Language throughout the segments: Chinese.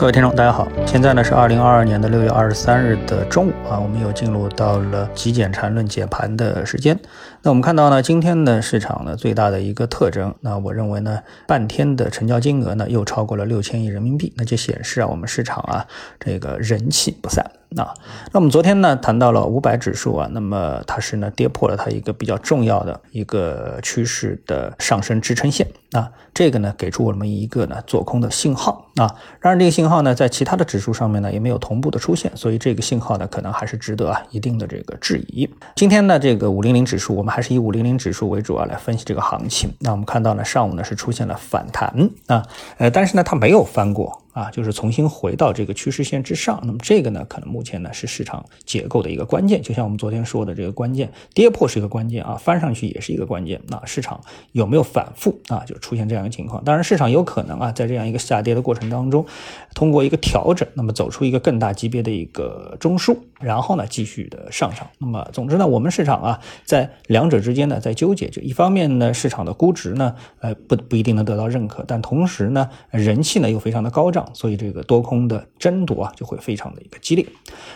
各位听众，大家好，现在呢是二零二二年的六月二十三日的中午啊，我们又进入到了极简缠论解盘的时间。那我们看到呢，今天的市场呢最大的一个特征，那我认为呢，半天的成交金额呢又超过了六千亿人民币，那就显示啊，我们市场啊这个人气不散。啊，那我们昨天呢谈到了五百指数啊，那么它是呢跌破了它一个比较重要的一个趋势的上升支撑线啊，这个呢给出我们一个呢做空的信号啊，当然这个信号呢在其他的指数上面呢也没有同步的出现，所以这个信号呢可能还是值得啊一定的这个质疑。今天呢这个五零零指数，我们还是以五零零指数为主啊来分析这个行情。那我们看到呢上午呢是出现了反弹啊，呃但是呢它没有翻过。啊，就是重新回到这个趋势线之上，那么这个呢，可能目前呢是市场结构的一个关键，就像我们昨天说的这个关键，跌破是一个关键啊，翻上去也是一个关键。那市场有没有反复啊？就出现这样一个情况，当然市场有可能啊，在这样一个下跌的过程当中，通过一个调整，那么走出一个更大级别的一个中枢，然后呢继续的上涨。那么总之呢，我们市场啊在两者之间呢在纠结，就一方面呢市场的估值呢呃不不一定能得到认可，但同时呢人气呢又非常的高涨。所以这个多空的争夺啊，就会非常的一个激烈。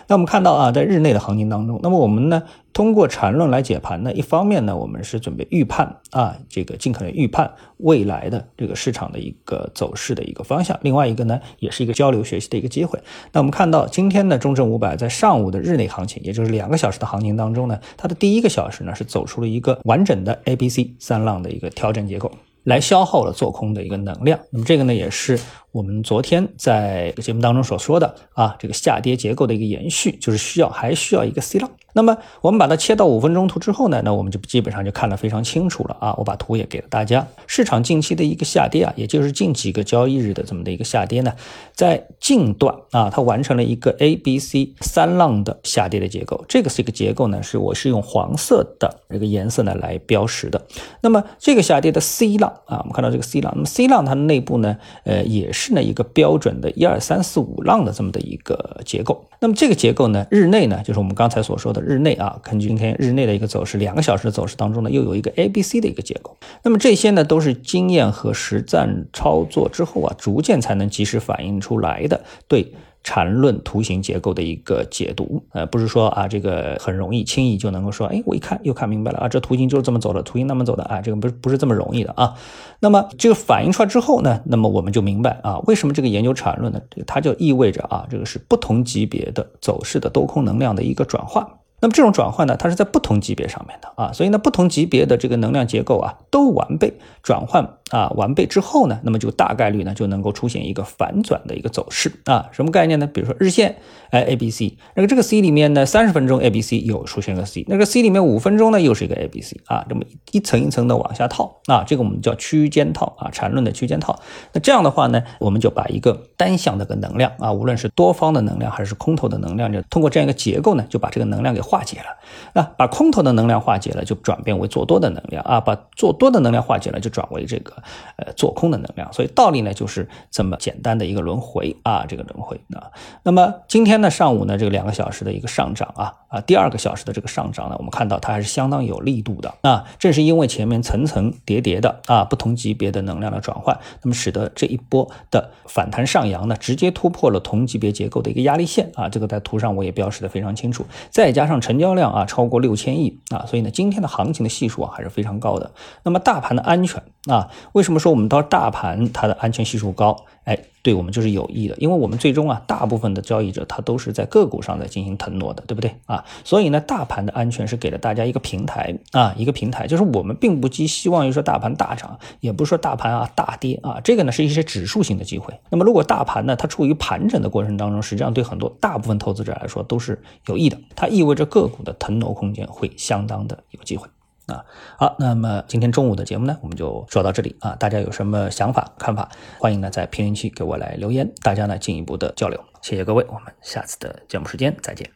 那我们看到啊，在日内的行情当中，那么我们呢，通过缠论来解盘呢，一方面呢，我们是准备预判啊，这个尽可能预判未来的这个市场的一个走势的一个方向；另外一个呢，也是一个交流学习的一个机会。那我们看到今天的中证五百在上午的日内行情，也就是两个小时的行情当中呢，它的第一个小时呢是走出了一个完整的 A、B、C 三浪的一个调整结构。来消耗了做空的一个能量，那么这个呢，也是我们昨天在节目当中所说的啊，这个下跌结构的一个延续，就是需要还需要一个 C 浪。那么我们把它切到五分钟图之后呢，那我们就基本上就看得非常清楚了啊！我把图也给了大家。市场近期的一个下跌啊，也就是近几个交易日的这么的一个下跌呢，在近段啊，它完成了一个 A、B、C 三浪的下跌的结构。这个是一个结构呢，是我是用黄色的这个颜色呢来标识的。那么这个下跌的 C 浪啊，我们看到这个 C 浪，那么 C 浪它的内部呢，呃，也是呢一个标准的一二三四五浪的这么的一个结构。那么这个结构呢，日内呢，就是我们刚才所说的。日内啊，根据今天日内的一个走势，两个小时的走势当中呢，又有一个 A、B、C 的一个结构。那么这些呢，都是经验和实战操作之后啊，逐渐才能及时反映出来的对缠论图形结构的一个解读。呃，不是说啊，这个很容易轻易就能够说，哎，我一看又看明白了啊，这图形就是这么走的，图形那么走的啊，这个不是不是这么容易的啊。那么这个反映出来之后呢，那么我们就明白啊，为什么这个研究缠论呢？它就意味着啊，这个是不同级别的走势的多空能量的一个转换。那么这种转换呢，它是在不同级别上面的啊，所以呢，不同级别的这个能量结构啊，都完备转换。啊，完备之后呢，那么就大概率呢就能够出现一个反转的一个走势啊，什么概念呢？比如说日线，哎，A B C，那个这个 C 里面呢，三十分钟 A B C 又出现个 C，那个 C 里面五分钟呢又是一个 A B C 啊，这么一层一层的往下套啊，这个我们叫区间套啊，缠论的区间套。那这样的话呢，我们就把一个单向的个能量啊，无论是多方的能量还是空头的能量，就通过这样一个结构呢，就把这个能量给化解了。那把空头的能量化解了，就转变为做多的能量啊，把做多的能量化解了，就转为这个。呃，做空的能量，所以道理呢就是这么简单的一个轮回啊，这个轮回啊。那么今天呢上午呢这个两个小时的一个上涨啊啊，第二个小时的这个上涨呢，我们看到它还是相当有力度的啊。正是因为前面层层叠叠的啊不同级别的能量的转换，那么使得这一波的反弹上扬呢，直接突破了同级别结构的一个压力线啊。这个在图上我也标识的非常清楚。再加上成交量啊超过六千亿啊，所以呢今天的行情的系数啊还是非常高的。那么大盘的安全啊，为什么？说我们到大盘，它的安全系数高，哎，对我们就是有益的，因为我们最终啊，大部分的交易者他都是在个股上在进行腾挪的，对不对啊？所以呢，大盘的安全是给了大家一个平台啊，一个平台，就是我们并不寄希望于说大盘大涨，也不是说大盘啊大跌啊，这个呢是一些指数性的机会。那么如果大盘呢它处于盘整的过程当中，实际上对很多大部分投资者来说都是有益的，它意味着个股的腾挪空间会相当的有机会。啊，好，那么今天中午的节目呢，我们就说到这里啊。大家有什么想法、看法，欢迎呢在评论区给我来留言，大家呢进一步的交流。谢谢各位，我们下次的节目时间再见。